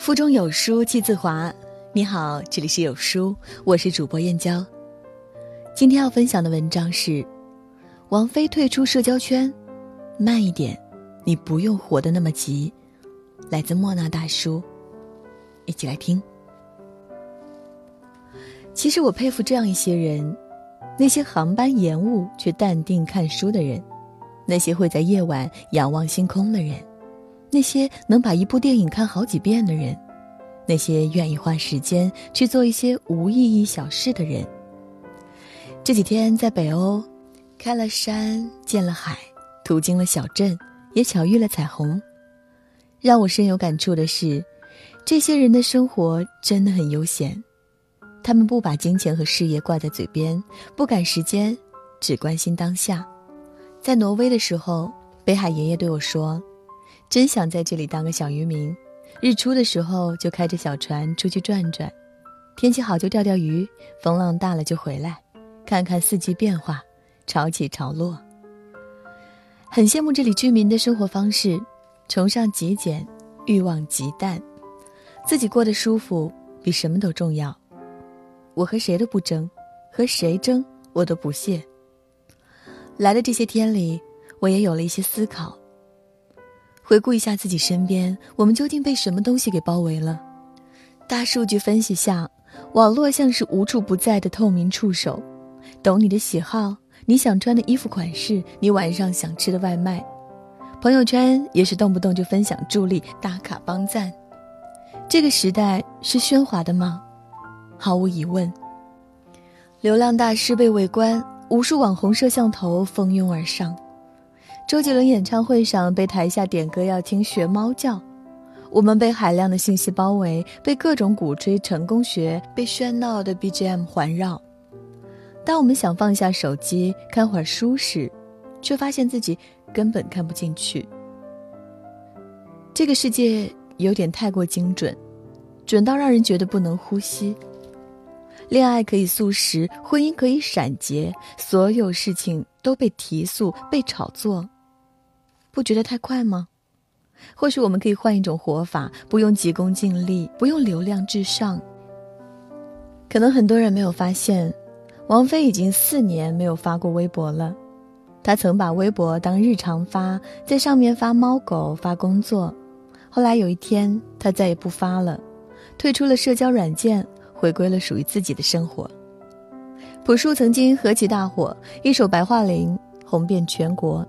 腹中有书气自华。你好，这里是有书，我是主播燕娇。今天要分享的文章是：王菲退出社交圈，慢一点，你不用活得那么急。来自莫那大叔，一起来听。其实我佩服这样一些人，那些航班延误却淡定看书的人，那些会在夜晚仰望星空的人。那些能把一部电影看好几遍的人，那些愿意花时间去做一些无意义小事的人。这几天在北欧，开了山，见了海，途经了小镇，也巧遇了彩虹。让我深有感触的是，这些人的生活真的很悠闲，他们不把金钱和事业挂在嘴边，不赶时间，只关心当下。在挪威的时候，北海爷爷对我说。真想在这里当个小渔民，日出的时候就开着小船出去转转，天气好就钓钓鱼，风浪大了就回来，看看四季变化，潮起潮落。很羡慕这里居民的生活方式，崇尚极简，欲望极淡，自己过得舒服比什么都重要。我和谁都不争，和谁争我都不屑。来的这些天里，我也有了一些思考。回顾一下自己身边，我们究竟被什么东西给包围了？大数据分析下，网络像是无处不在的透明触手，懂你的喜好，你想穿的衣服款式，你晚上想吃的外卖。朋友圈也是动不动就分享助力、打卡、帮赞。这个时代是喧哗的吗？毫无疑问。流量大师被围观，无数网红摄像头蜂拥而上。周杰伦演唱会上被台下点歌要听学猫叫，我们被海量的信息包围，被各种鼓吹成功学，被喧闹的 BGM 环绕。当我们想放下手机看会儿书时，却发现自己根本看不进去。这个世界有点太过精准，准到让人觉得不能呼吸。恋爱可以速食，婚姻可以闪结，所有事情都被提速、被炒作。不觉得太快吗？或许我们可以换一种活法，不用急功近利，不用流量至上。可能很多人没有发现，王菲已经四年没有发过微博了。她曾把微博当日常发，在上面发猫狗、发工作。后来有一天，她再也不发了，退出了社交软件，回归了属于自己的生活。朴树曾经何其大火，一首《白桦林》红遍全国。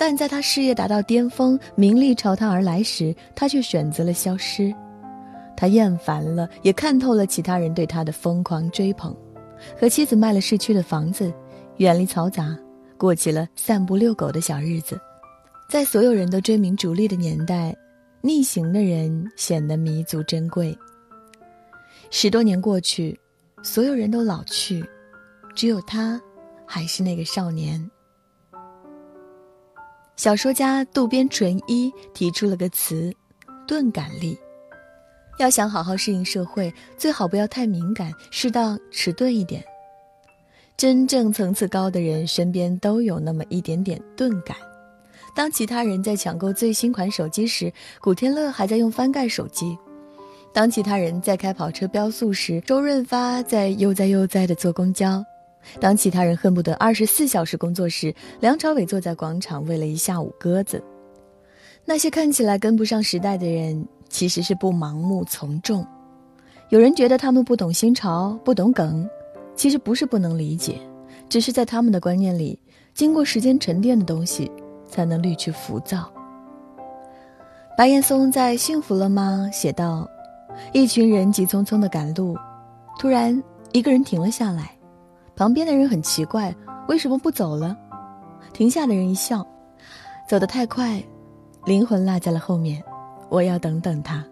但在他事业达到巅峰、名利朝他而来时，他却选择了消失。他厌烦了，也看透了其他人对他的疯狂追捧，和妻子卖了市区的房子，远离嘈杂，过起了散步遛狗的小日子。在所有人都追名逐利的年代，逆行的人显得弥足珍贵。十多年过去，所有人都老去，只有他，还是那个少年。小说家渡边淳一提出了个词“钝感力”，要想好好适应社会，最好不要太敏感，适当迟钝一点。真正层次高的人身边都有那么一点点钝感。当其他人在抢购最新款手机时，古天乐还在用翻盖手机；当其他人在开跑车飙速时，周润发在悠哉悠哉地坐公交。当其他人恨不得二十四小时工作时，梁朝伟坐在广场喂了一下午鸽子。那些看起来跟不上时代的人，其实是不盲目从众。有人觉得他们不懂新潮、不懂梗，其实不是不能理解，只是在他们的观念里，经过时间沉淀的东西，才能滤去浮躁。白岩松在《幸福了吗》写道：“一群人急匆匆的赶路，突然一个人停了下来。”旁边的人很奇怪，为什么不走了？停下的人一笑，走得太快，灵魂落在了后面，我要等等他。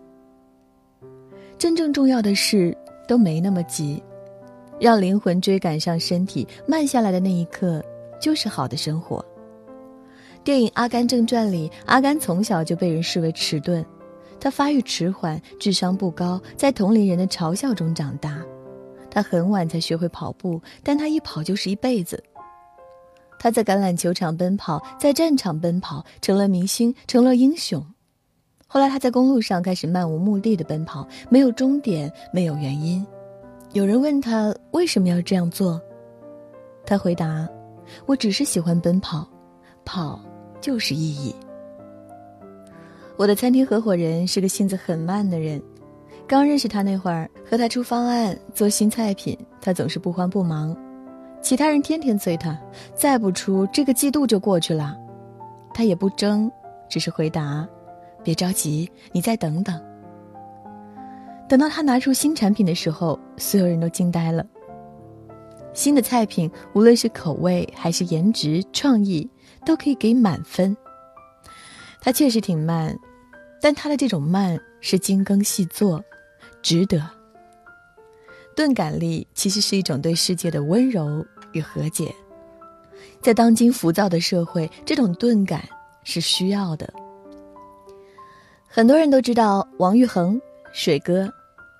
真正重要的事都没那么急，让灵魂追赶上身体，慢下来的那一刻，就是好的生活。电影《阿甘正传》里，阿甘从小就被人视为迟钝，他发育迟缓，智商不高，在同龄人的嘲笑中长大。他很晚才学会跑步，但他一跑就是一辈子。他在橄榄球场奔跑，在战场奔跑，成了明星，成了英雄。后来他在公路上开始漫无目的的奔跑，没有终点，没有原因。有人问他为什么要这样做，他回答：“我只是喜欢奔跑，跑就是意义。”我的餐厅合伙人是个性子很慢的人，刚认识他那会儿，和他出方案做新菜品，他总是不慌不忙。其他人天天催他，再不出这个季度就过去了，他也不争，只是回答：“别着急，你再等等。”等到他拿出新产品的时候，所有人都惊呆了。新的菜品，无论是口味还是颜值、创意，都可以给满分。他确实挺慢，但他的这种慢是精耕细作，值得。钝感力其实是一种对世界的温柔与和解，在当今浮躁的社会，这种钝感是需要的。很多人都知道王昱珩，水哥。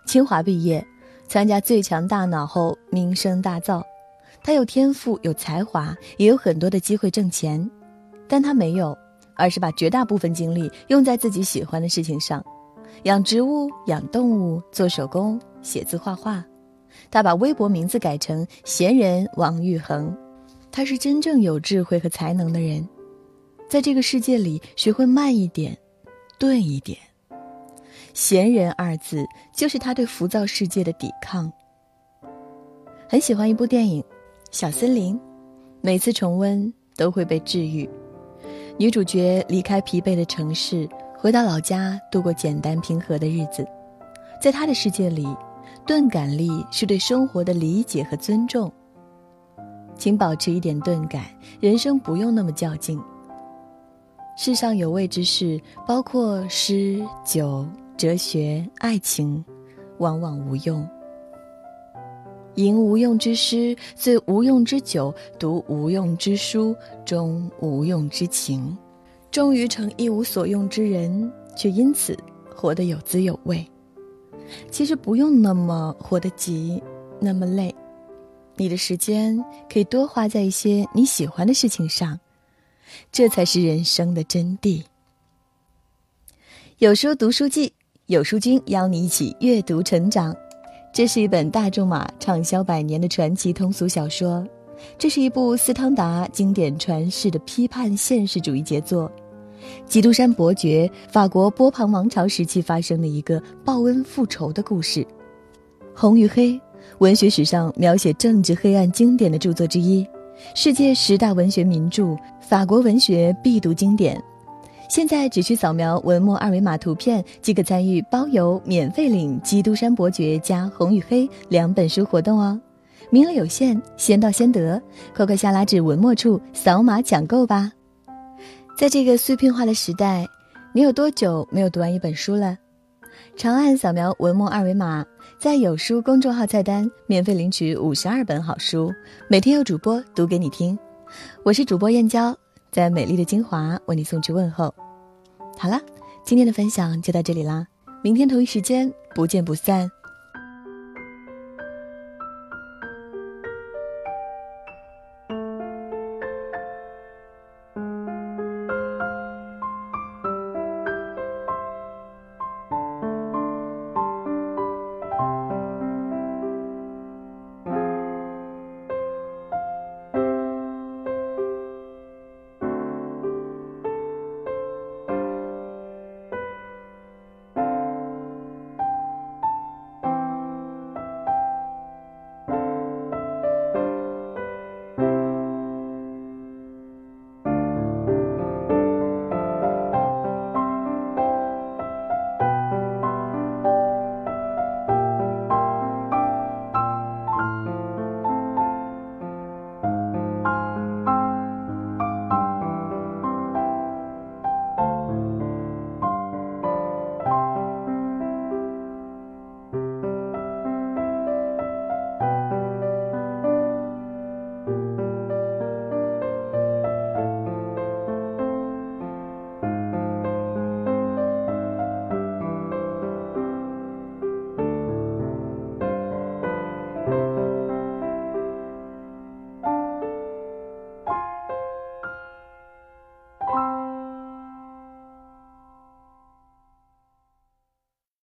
清华毕业，参加《最强大脑》后名声大噪。他有天赋，有才华，也有很多的机会挣钱，但他没有，而是把绝大部分精力用在自己喜欢的事情上：养植物、养动物、做手工、写字画画。他把微博名字改成“闲人王昱珩”。他是真正有智慧和才能的人，在这个世界里，学会慢一点，钝一点。闲人二字就是他对浮躁世界的抵抗。很喜欢一部电影《小森林》，每次重温都会被治愈。女主角离开疲惫的城市，回到老家度过简单平和的日子。在他的世界里，钝感力是对生活的理解和尊重。请保持一点钝感，人生不用那么较劲。世上有味之事，包括诗酒。哲学、爱情，往往无用。吟无用之诗，醉无用之酒，读无用之书，终无用之情，终于成一无所用之人，却因此活得有滋有味。其实不用那么活得急，那么累。你的时间可以多花在一些你喜欢的事情上，这才是人生的真谛。有书读书记。有书君邀你一起阅读成长，这是一本大仲马畅销百年的传奇通俗小说，这是一部斯汤达经典传世的批判现实主义杰作，《基督山伯爵》法国波旁王朝时期发生的一个报恩复仇的故事，《红与黑》文学史上描写政治黑暗经典的著作之一，世界十大文学名著，法国文学必读经典。现在只需扫描文末二维码图片，即可参与包邮、免费领《基督山伯爵》加《红与黑》两本书活动哦，名额有限，先到先得，快快下拉至文末处扫码抢购吧！在这个碎片化的时代，你有多久没有读完一本书了？长按扫描文末二维码，在有书公众号菜单免费领取五十二本好书，每天有主播读给你听。我是主播燕娇。在美丽的金华为你送去问候。好了，今天的分享就到这里啦，明天同一时间不见不散。